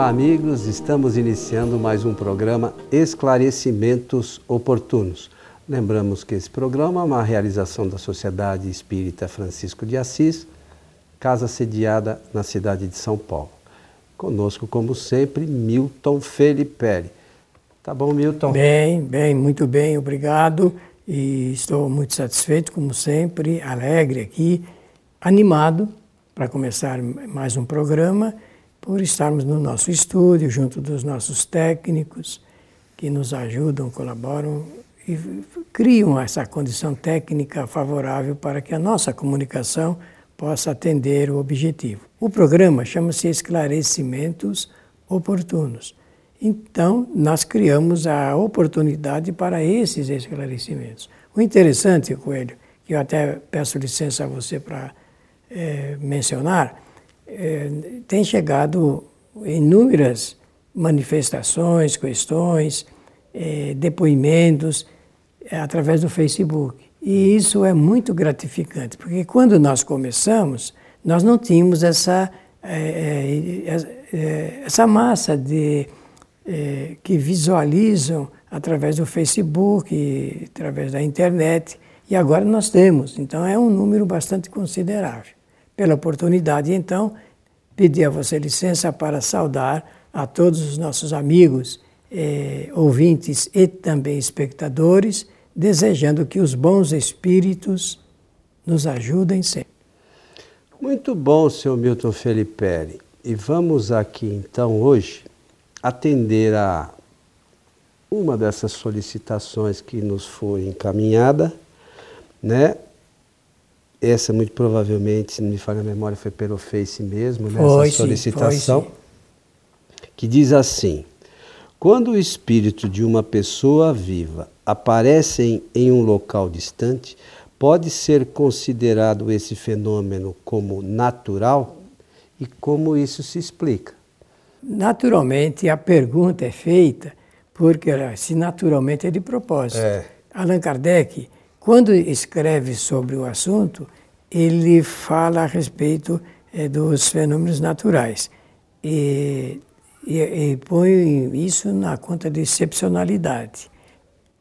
Olá, amigos. Estamos iniciando mais um programa Esclarecimentos Oportunos. Lembramos que esse programa é uma realização da Sociedade Espírita Francisco de Assis, casa sediada na cidade de São Paulo. Conosco, como sempre, Milton Felipe. Tá bom, Milton? Bem, bem, muito bem, obrigado. E estou muito satisfeito, como sempre, alegre aqui, animado para começar mais um programa, por estarmos no nosso estúdio, junto dos nossos técnicos, que nos ajudam, colaboram e criam essa condição técnica favorável para que a nossa comunicação possa atender o objetivo. O programa chama-se Esclarecimentos Oportunos. Então, nós criamos a oportunidade para esses esclarecimentos. O interessante, Coelho, que eu até peço licença a você para é, mencionar, é, tem chegado inúmeras manifestações, questões, é, depoimentos é, através do Facebook. E isso é muito gratificante, porque quando nós começamos, nós não tínhamos essa, é, é, essa massa de que visualizam através do Facebook, através da internet, e agora nós temos. Então é um número bastante considerável. Pela oportunidade, então, pedir a você licença para saudar a todos os nossos amigos, eh, ouvintes e também espectadores, desejando que os bons espíritos nos ajudem sempre. Muito bom, senhor Milton Felipe. E vamos aqui então hoje atender a uma dessas solicitações que nos foi encaminhada, né? Essa muito provavelmente, se não me falha a memória, foi pelo Face mesmo, né? Foi, Essa solicitação sim, foi, sim. que diz assim: quando o espírito de uma pessoa viva aparece em um local distante, pode ser considerado esse fenômeno como natural e como isso se explica? Naturalmente, a pergunta é feita porque se naturalmente é de propósito. É. Allan Kardec, quando escreve sobre o assunto, ele fala a respeito é, dos fenômenos naturais e, e, e põe isso na conta de excepcionalidade.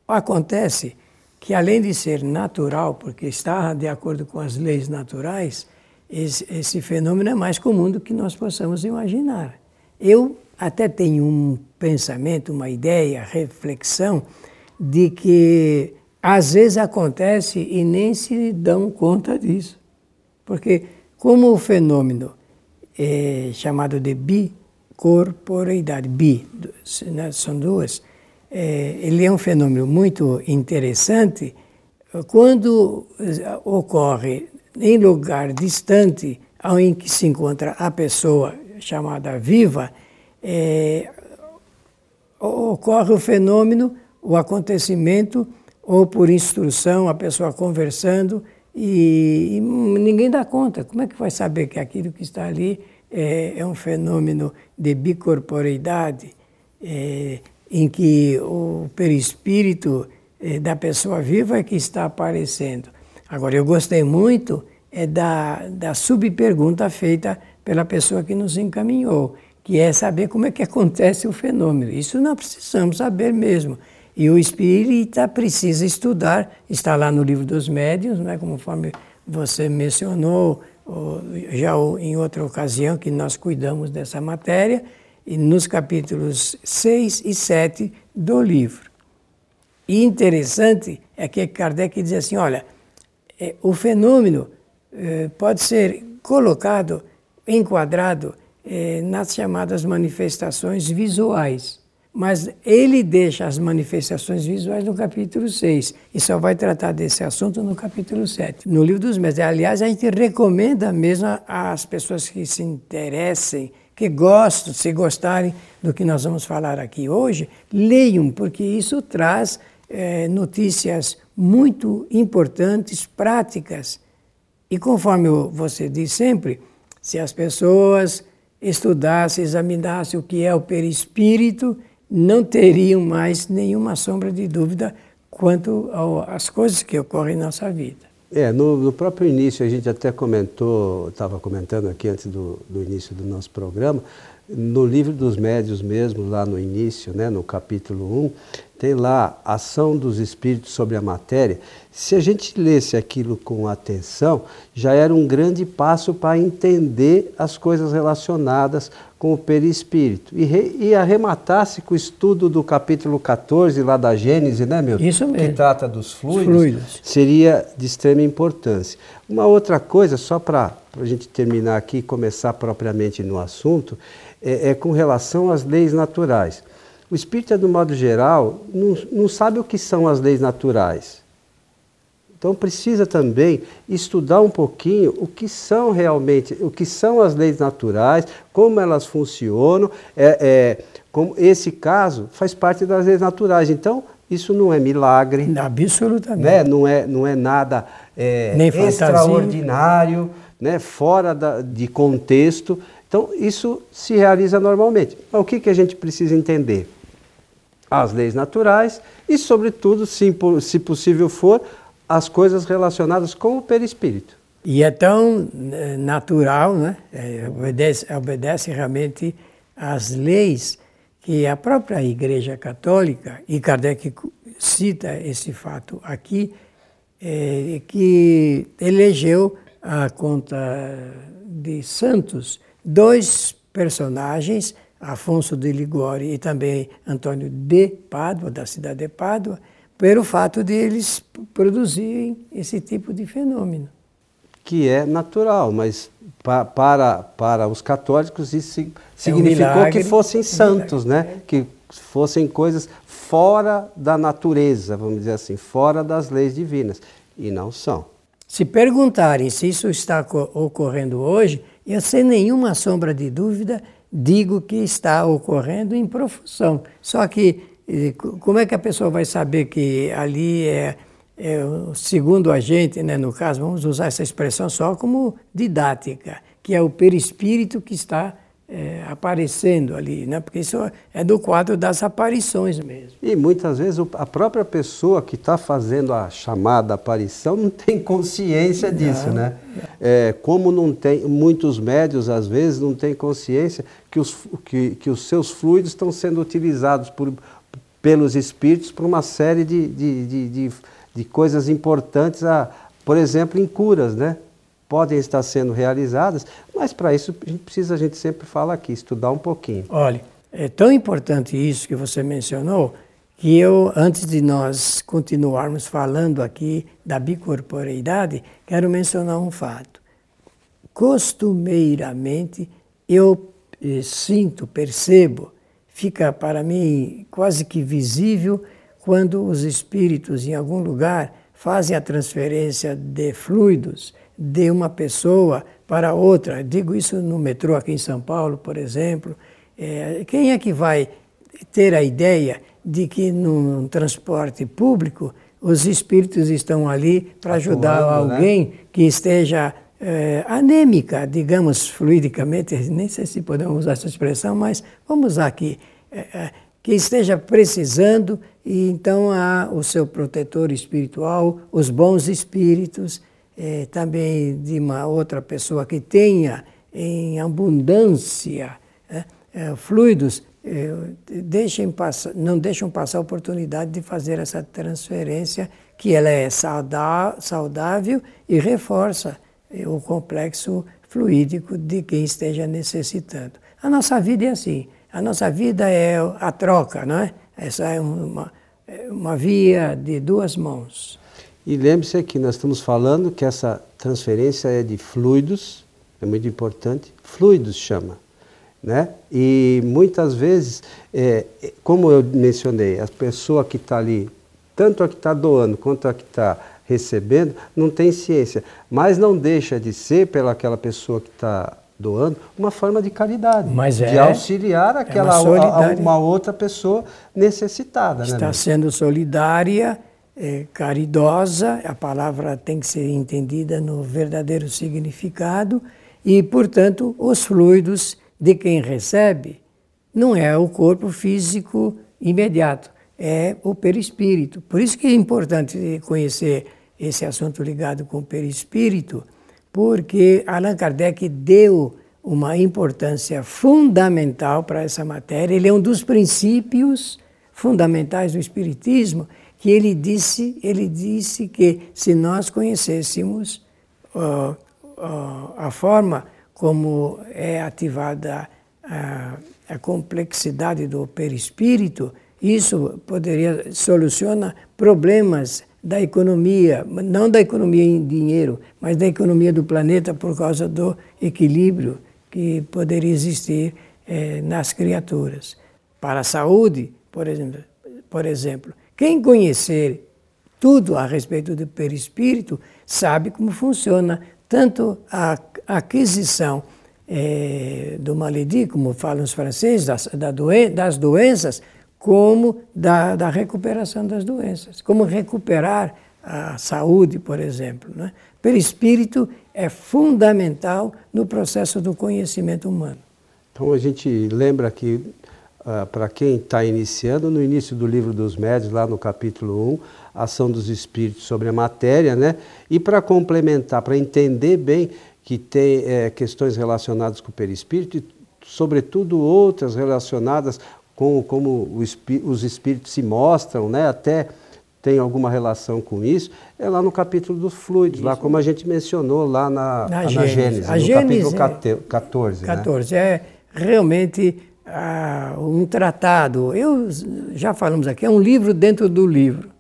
Acontece que, além de ser natural, porque está de acordo com as leis naturais, esse, esse fenômeno é mais comum do que nós possamos imaginar. Eu até tenho um pensamento, uma ideia, reflexão de que às vezes acontece e nem se dão conta disso. Porque como o fenômeno é chamado de bicorporeidade, bi, né, são duas, é, ele é um fenômeno muito interessante quando ocorre em lugar distante, em que se encontra a pessoa chamada viva, é, ocorre o fenômeno, o acontecimento, ou por instrução, a pessoa conversando, e, e, ninguém dá conta. Como é que vai saber que aquilo que está ali é, é um fenômeno de bicorporeidade, é, em que o perispírito é, da pessoa viva é que está aparecendo? Agora, eu gostei muito é da, da subpergunta feita pela pessoa que nos encaminhou, que é saber como é que acontece o fenômeno. Isso nós precisamos saber mesmo. E o espírita precisa estudar, está lá no livro dos médiuns, né, conforme você mencionou já em outra ocasião que nós cuidamos dessa matéria, e nos capítulos 6 e 7 do livro. E interessante é que Kardec diz assim: olha, é, o fenômeno é, pode ser colocado enquadrado eh, nas chamadas manifestações visuais. Mas ele deixa as manifestações visuais no capítulo 6 e só vai tratar desse assunto no capítulo 7, no livro dos médios. Aliás, a gente recomenda mesmo às pessoas que se interessem, que gostam, se gostarem do que nós vamos falar aqui hoje, leiam, porque isso traz eh, notícias muito importantes, práticas. E conforme você diz sempre, se as pessoas estudassem, examinassem o que é o perispírito, não teriam mais nenhuma sombra de dúvida quanto às coisas que ocorrem em nossa vida. É, no, no próprio início a gente até comentou, estava comentando aqui antes do, do, início do nosso programa, no livro dos médios mesmo, lá no início, né, no capítulo 1, tem lá ação dos espíritos sobre a matéria. Se a gente lesse aquilo com atenção, já era um grande passo para entender as coisas relacionadas com o perispírito. E, re, e arrematasse com o estudo do capítulo 14 lá da Gênese, né, meu? Isso mesmo. Que trata dos fluidos, fluidos. seria de extrema importância. Uma outra coisa, só para a gente terminar aqui e começar propriamente no assunto, é, é com relação às leis naturais. O espírita, do modo geral, não, não sabe o que são as leis naturais. Então precisa também estudar um pouquinho o que são realmente, o que são as leis naturais, como elas funcionam. É, é, como esse caso faz parte das leis naturais. Então isso não é milagre. Absolutamente. Né? Não, é, não é nada é, extraordinário, né? fora da, de contexto. Então isso se realiza normalmente. Mas o que, que a gente precisa entender? as leis naturais e, sobretudo, se, se possível for, as coisas relacionadas com o perispírito. E é tão eh, natural, né? É, obedece, obedece realmente às leis que a própria Igreja Católica, e Kardec cita esse fato aqui, é, que elegeu a conta de santos dois personagens Afonso de Ligori e também Antônio de Pádua, da cidade de Pádua, pelo fato de eles produzirem esse tipo de fenômeno. Que é natural, mas pa, para, para os católicos isso significou é um milagre, que fossem santos, um né? que fossem coisas fora da natureza, vamos dizer assim, fora das leis divinas. E não são. Se perguntarem se isso está ocorrendo hoje, eu sem nenhuma sombra de dúvida digo que está ocorrendo em profusão. Só que como é que a pessoa vai saber que ali é, é segundo a gente, né, no caso, vamos usar essa expressão só como didática, que é o perispírito que está é, aparecendo ali, né? porque isso é do quadro das aparições mesmo. E muitas vezes a própria pessoa que está fazendo a chamada aparição não tem consciência disso, não, né? É, como não tem, muitos médios às vezes não têm consciência que os, que, que os seus fluidos estão sendo utilizados por, pelos espíritos para uma série de, de, de, de, de coisas importantes, a, por exemplo, em curas, né? podem estar sendo realizadas, mas para isso a gente precisa, a gente sempre fala aqui, estudar um pouquinho. Olha, é tão importante isso que você mencionou, que eu, antes de nós continuarmos falando aqui da bicorporeidade, quero mencionar um fato. Costumeiramente, eu eh, sinto, percebo, fica para mim quase que visível quando os espíritos em algum lugar fazem a transferência de fluidos de uma pessoa para outra. Digo isso no metrô aqui em São Paulo, por exemplo. É, quem é que vai ter a ideia de que num transporte público os espíritos estão ali para ajudar né? alguém né? que esteja é, anêmica, digamos fluidicamente, nem sei se podemos usar essa expressão, mas vamos usar aqui, é, é, que esteja precisando e então há o seu protetor espiritual, os bons espíritos, é, também de uma outra pessoa que tenha em abundância é, é, fluidos, deixem passar, não deixam passar a oportunidade de fazer essa transferência, que ela é saudável e reforça o complexo fluídico de quem esteja necessitando. A nossa vida é assim, a nossa vida é a troca, não é? Essa é uma, é uma via de duas mãos. E lembre-se que nós estamos falando que essa transferência é de fluidos, é muito importante, fluidos chama. Né? E muitas vezes, é, como eu mencionei, a pessoa que está ali, tanto a que está doando quanto a que está recebendo, não tem ciência, mas não deixa de ser, pelaquela pessoa que está doando, uma forma de caridade, mas é, de auxiliar aquela é uma, uma, outra pessoa necessitada. Está né, sendo solidária é, caridosa, a palavra tem que ser entendida no verdadeiro significado, e, portanto, os fluidos de quem recebe não é o corpo físico imediato, é o perispírito. Por isso que é importante conhecer esse assunto ligado com o perispírito, porque Allan Kardec deu uma importância fundamental para essa matéria. Ele é um dos princípios fundamentais do Espiritismo que ele disse, ele disse que se nós conhecêssemos uh, uh, a forma como é ativada a, a complexidade do perispírito, isso poderia solucionar problemas da economia, não da economia em dinheiro, mas da economia do planeta por causa do equilíbrio que poderia existir eh, nas criaturas. Para a saúde, por exemplo, por exemplo, quem conhecer tudo a respeito do perispírito sabe como funciona tanto a aquisição eh, do maledi, como falam os franceses, das, da doen das doenças, como da, da recuperação das doenças, como recuperar a saúde, por exemplo. Né? Perispírito é fundamental no processo do conhecimento humano. Então a gente lembra que, uh, para quem está iniciando, no início do livro dos médios, lá no capítulo 1, ação dos espíritos sobre a matéria, né? e para complementar, para entender bem que tem é, questões relacionadas com o perispírito e, sobretudo, outras relacionadas com como os espíritos se mostram, né? até tem alguma relação com isso, é lá no capítulo dos fluidos, isso. lá como a gente mencionou lá na, na, na Gênesis, a no Gênesis capítulo 14. 14, né? é realmente ah, um tratado, eu já falamos aqui, é um livro dentro do livro.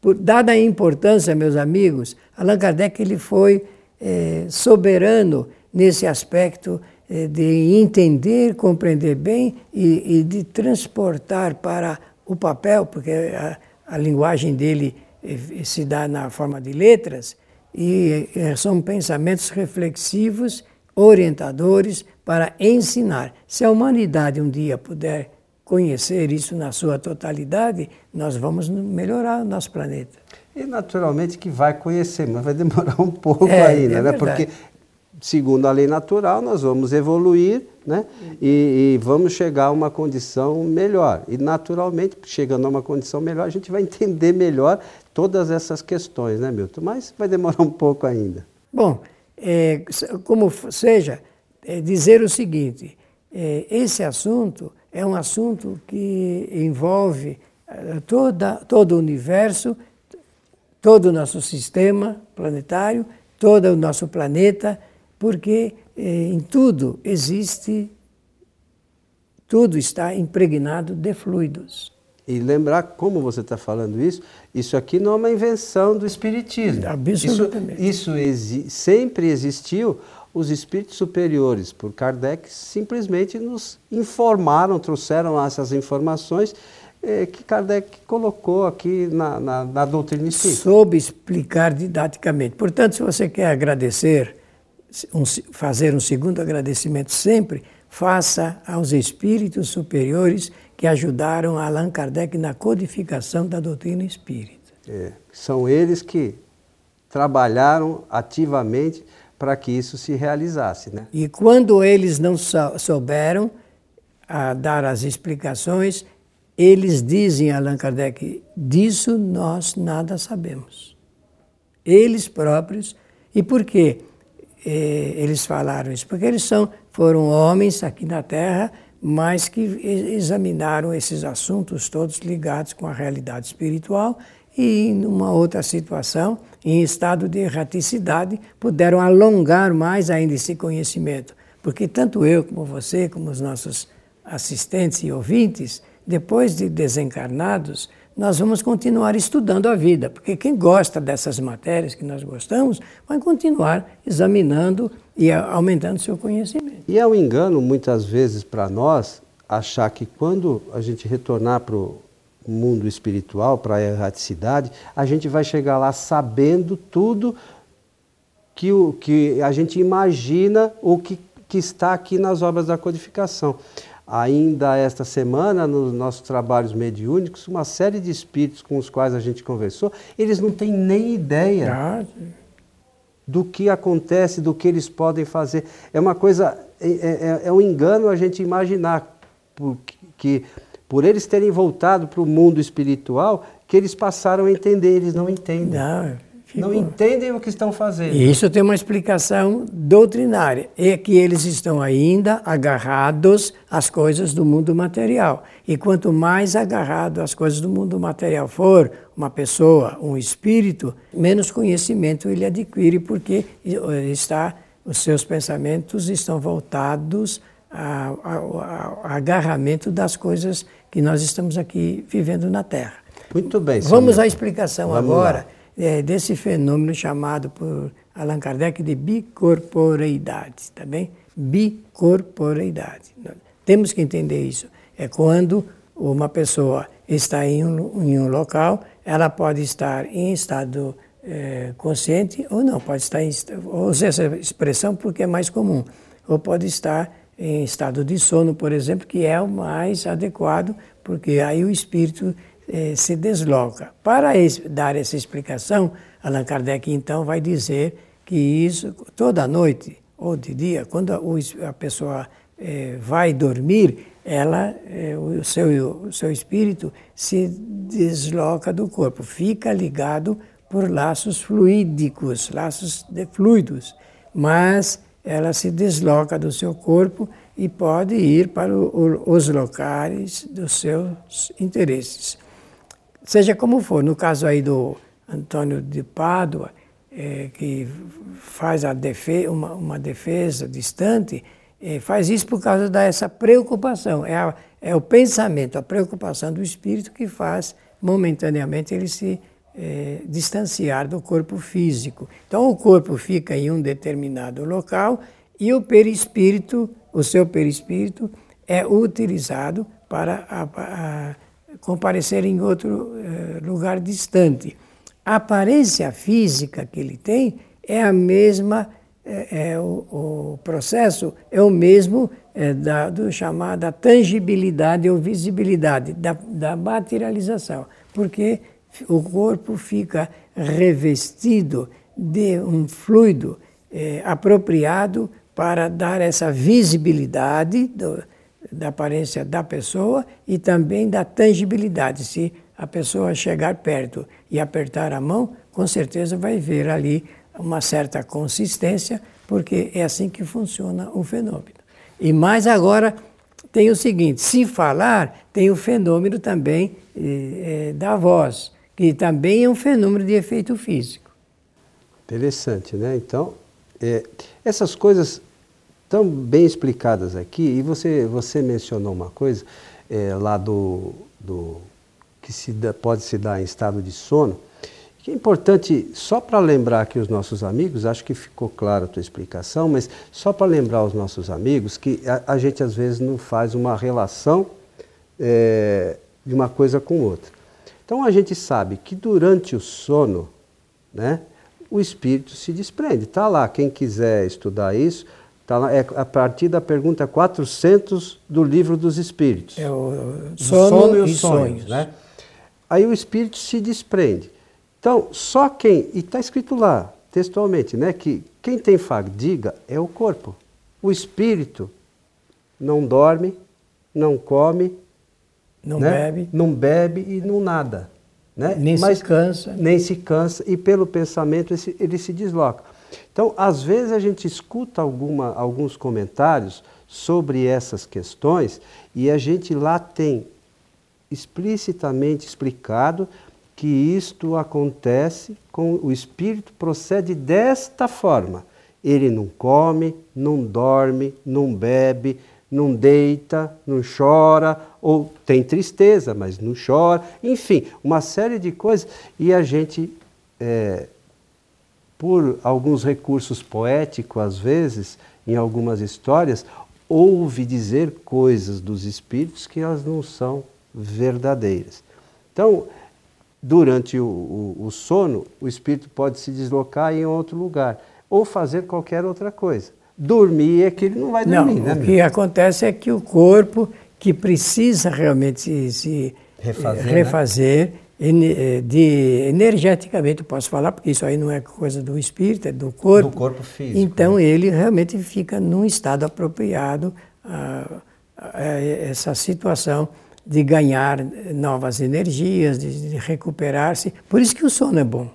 Por, dada a importância, meus amigos, Allan Kardec ele foi é, soberano nesse aspecto é, de entender, compreender bem e, e, de transportar para o papel, porque a, a linguagem dele é, se dá na forma de letras, e é, são pensamentos reflexivos, orientadores para ensinar. Se a humanidade um dia puder conhecer isso na sua totalidade, nós vamos melhorar o nosso planeta. E naturalmente que vai conhecer, mas vai demorar um pouco é, ainda, é né? Porque segundo a lei natural, nós vamos evoluir né? E, e, vamos chegar a uma condição melhor. E, naturalmente, chegando a uma condição melhor, a gente vai entender melhor todas essas questões, né, Milton? Mas vai demorar um pouco ainda. Bom, é, como seja, é dizer o seguinte: é, esse assunto é um assunto que envolve é, toda, todo o universo, todo o nosso sistema planetário, todo o nosso planeta porque eh, em tudo existe, tudo está impregnado de fluidos. E lembrar como você está falando isso, isso aqui não é uma invenção do Espiritismo. Absolutamente. Isso, isso exi sempre existiu. Os espíritos superiores, por Kardec, simplesmente nos informaram, trouxeram essas informações eh, que Kardec colocou aqui na, na, na doutrina espírita. Soube explicar didaticamente. Portanto, se você quer agradecer um, fazer um segundo agradecimento sempre, faça aos espíritos superiores que ajudaram Allan Kardec na codificação da doutrina espírita. É, são eles que trabalharam ativamente para que isso se realizasse. Né? E quando eles não souberam a dar as explicações, eles dizem a Allan Kardec: disso nós nada sabemos. Eles próprios. E por quê? Eh, eles falaram isso? Porque eles são, foram homens aqui na Terra, mas que examinaram esses assuntos todos ligados com a realidade espiritual e, numa outra situação, em estado de erraticidade, puderam alongar mais ainda esse conhecimento. Porque tanto eu, como você, como os nossos assistentes e ouvintes, depois de desencarnados, nós vamos continuar estudando a vida, porque quem gosta dessas matérias que nós gostamos vai continuar examinando e aumentando seu conhecimento. E é um engano, muitas vezes, para nós, achar que quando a gente retornar para o mundo espiritual, para a erraticidade, a gente vai chegar lá sabendo tudo que, o, que a gente imagina ou que, que está aqui nas obras da codificação ainda esta semana, nos nossos trabalhos mediúnicos, uma série de espíritos com os quais a gente conversou, eles não têm nem ideia ah, do que acontece, do que eles podem fazer. É uma coisa, é, é, é um engano a gente imaginar que por eles terem voltado para o mundo espiritual, que eles passaram a entender, eles não entendem. Não, Ficou. Não entendem o que estão fazendo. E isso tem uma explicação doutrinária. É que eles estão ainda agarrados às coisas do mundo material. E quanto mais agarrado às coisas do mundo material for uma pessoa, um espírito, menos conhecimento ele adquire, porque está, os seus pensamentos estão voltados ao, ao, ao agarramento das coisas que nós estamos aqui vivendo na Terra. Muito bem. Vamos à explicação Vamos agora. Lá é, desse fenômeno chamado por Allan Kardec de bicorporeidade, tá bem? Bicorporeidade. Temos que entender isso. É quando uma pessoa está em um, em um local, ela pode estar em estado é, consciente ou não, pode estar em, usa essa expressão porque é mais comum, ou pode estar em estado de sono, por exemplo, que é o mais adequado, porque aí o espírito eh, se desloca. Para dar essa explicação, Allan Kardec então vai dizer que isso, toda noite ou de dia, quando a pessoa eh, vai dormir, ela, eh, o, seu, o seu espírito se desloca do corpo, fica ligado por laços fluídicos, laços de fluidos, mas ela se desloca do seu corpo e pode ir para o, os locais dos seus interesses. Seja como for, no caso aí do Antônio de Pádua, é, que faz a defesa, uma, uma defesa distante, é, faz isso por causa dessa preocupação. É, a, é o pensamento, a preocupação do espírito que faz momentaneamente ele se é, distanciar do corpo físico. Então o corpo fica em um determinado local e o perispírito, o seu perispírito, é utilizado para a, a, comparecer em outro eh, lugar distante. A aparência física que ele tem é a mesma, é, é o, o, processo é o mesmo é, da do chamada tangibilidade ou visibilidade, da, da materialização, porque o corpo fica revestido de um fluido é, apropriado para dar essa visibilidade do, da aparência da pessoa e também da tangibilidade. Se a pessoa chegar perto e apertar a mão, com certeza vai ver ali uma certa consistência, porque é assim que funciona o fenômeno. E mais agora tem o seguinte: se falar, tem o fenômeno também eh, da voz, que também é um fenômeno de efeito físico. Interessante, né? Então, é, essas coisas tão bem explicadas aqui. E você, você mencionou uma coisa é, lá do, do que se pode se dar em estado de sono, que é importante, só para lembrar aqui os nossos amigos, acho que ficou clara a tua explicação, mas só para lembrar os nossos amigos que a, a, gente às vezes não faz uma relação é, de uma coisa com outra. Então a gente sabe que durante o sono, né, o espírito se desprende. Está lá, quem quiser estudar isso, Tá é a partir da pergunta 400 do livro dos Espíritos. É o sono, sono e os e sonhos. sonhos. Né? Aí o espírito se desprende. Então, só quem, e está escrito lá, textualmente, né, que quem tem fadiga é o corpo. O espírito não dorme, não come, não né? bebe, não bebe e não nada. Né? Nem Mas, se cansa. Nem se cansa e pelo pensamento ele se desloca. Então, às vezes a gente escuta alguma, alguns comentários sobre essas questões e a gente lá tem explicitamente explicado que isto acontece com o espírito procede desta forma. Ele não come, não dorme, não bebe, não deita, não chora, ou tem tristeza, mas não chora, enfim, uma série de coisas. E a gente é, por alguns recursos poéticos, às vezes, em algumas histórias, ouve dizer coisas dos espíritos que elas não são verdadeiras. Então, durante o, o, o sono, o espírito pode se deslocar em outro lugar ou fazer qualquer outra coisa. Dormir é que ele não vai dormir, não, né? O que acontece é que o corpo, que precisa realmente se, se refazer, refazer né? Eh, de, energeticamente, posso falar, porque isso aí não é coisa do espírito, é do corpo. Do corpo físico. Então né? ele realmente fica num estado apropriado a, a, a essa situação de ganhar novas energias, de, de recuperar-se. Por isso que o sono é bom.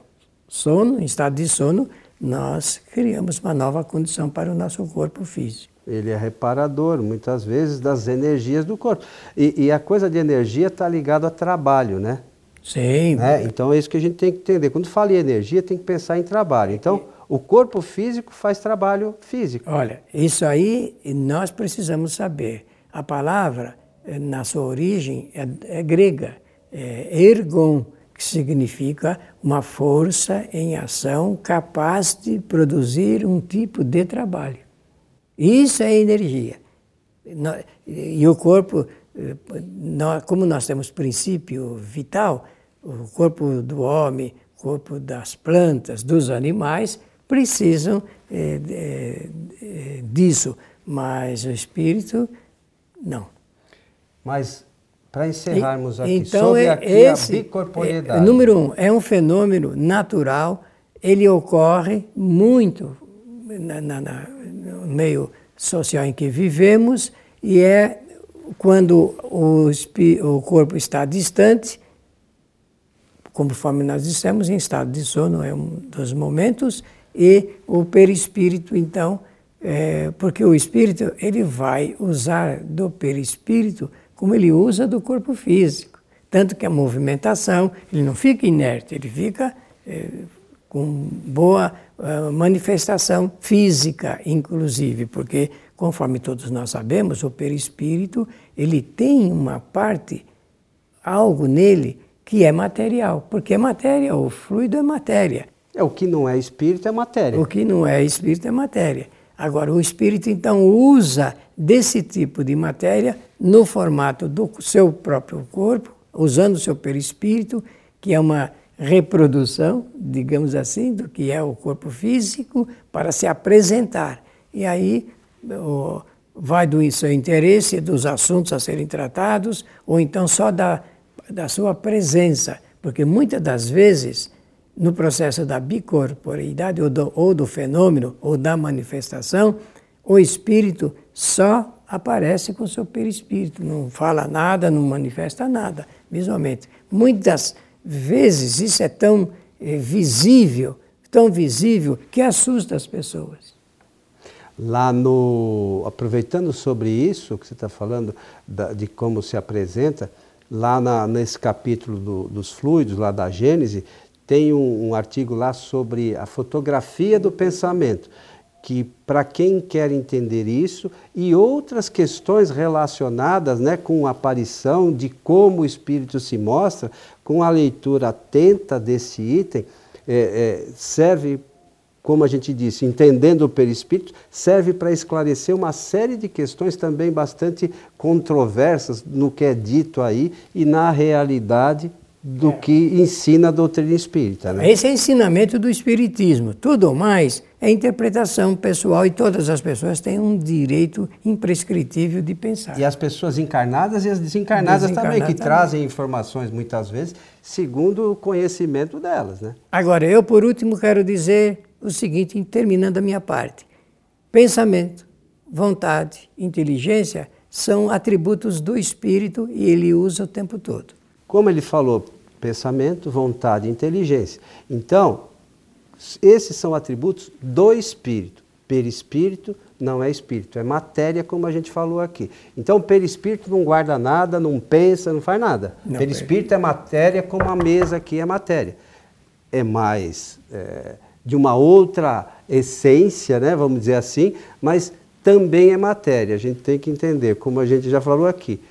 sono, em estado de sono, nós criamos uma nova condição para o nosso corpo físico. Ele é reparador, muitas vezes, das energias do corpo. E, e a coisa de energia está ligada a trabalho, né? Sim. Né? Então é isso que a gente tem que entender. Quando fala em energia, tem que pensar em trabalho. Então, o corpo físico faz trabalho físico. Olha, isso aí nós precisamos saber. A palavra, eh, na sua origem, é, é grega, é ergon, que significa uma força em ação capaz de produzir um tipo de trabalho. Isso é energia. E o corpo, eh, como nós temos princípio vital, o corpo do homem, o corpo das plantas, dos animais, precisam é, é, disso, mas o espírito não. Mas para encerrarmos aqui então, sobre aqui esse, a bicorporeidade. É, número um, é um fenômeno natural, ele ocorre muito na, na, na, no meio social em que vivemos e é quando o, o corpo está distante, conforme nós dissemos, em estado de sono é um dos momentos, e o perispírito, então, é, porque o espírito ele vai usar do perispírito como ele usa do corpo físico. Tanto que a movimentação, ele não fica inerte, ele fica é, com boa uh, manifestação física, inclusive, porque, conforme todos nós sabemos, o perispírito ele tem uma parte, algo nele que é material, porque é matéria, o fluido é matéria. É o que não é espírito é matéria. O que não é espírito é matéria. Agora, o espírito então usa desse tipo de matéria no formato do seu próprio corpo, usando o seu perispírito, que é uma reprodução, digamos assim, do que é o corpo físico, para se apresentar. E aí vai do seu interesse, dos assuntos a serem tratados, ou então só da da sua presença, porque muitas das vezes, no processo da bicorporeidade, ou do, ou do fenômeno, ou da manifestação, o espírito só aparece com seu perispírito, não fala nada, não manifesta nada, visualmente. Muitas vezes isso é tão é, visível, tão visível, que assusta as pessoas. Lá no. Aproveitando sobre isso que você está falando, da, de como se apresenta, lá na, nesse capítulo do, dos fluidos, lá da Gênese, tem um, um artigo lá sobre a fotografia do pensamento, que para quem quer entender isso e outras questões relacionadas né, com a aparição, de como o espírito se mostra, com a leitura atenta desse item, é, é, serve como a gente disse, entendendo o perispírito, serve para esclarecer uma série de questões também bastante controversas no que é dito aí e na realidade do é. que ensina a doutrina espírita. Né? Esse é o ensinamento do espiritismo. Tudo mais é interpretação pessoal e todas as pessoas têm um direito imprescritível de pensar. E as pessoas encarnadas e as desencarnadas, também, que também. trazem informações muitas vezes segundo o conhecimento delas. Né? Agora, eu por último quero dizer o seguinte, terminando a minha parte: pensamento, vontade, inteligência são atributos do espírito e ele usa o tempo todo. Como ele falou, pensamento, vontade e inteligência. Então, esses são atributos do espírito. Perispírito não é espírito, é matéria, como a gente falou aqui. Então, perispírito não guarda nada, não pensa, não faz nada. Não, perispírito é matéria, como a mesa aqui é matéria. É mais. É, de uma outra essência, né, vamos dizer assim, mas também é matéria. A gente tem que entender, como a gente já falou aqui,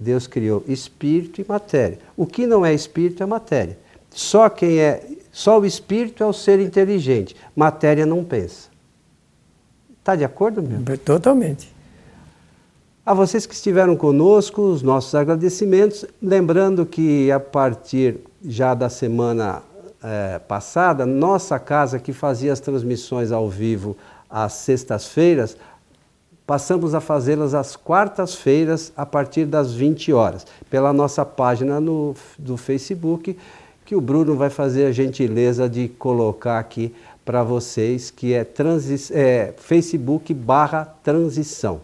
Deus criou espírito e matéria. O que não é espírito é matéria. Só quem é, só o espírito é o ser inteligente. Matéria não pensa. Está de acordo, meu? Totalmente. A vocês que estiveram conosco, os nossos agradecimentos. Lembrando que a partir já da semana é, passada, nossa casa que fazia as transmissões ao vivo às sextas-feiras, passamos a fazê-las às quartas-feiras a partir das 20 horas, pela nossa página no, do Facebook, que o Bruno vai fazer a gentileza de colocar aqui para vocês, que é, é Facebook barra transição,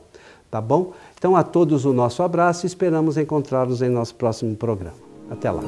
tá bom? Então a todos o nosso abraço e esperamos encontrá-los em nosso próximo programa. Até lá.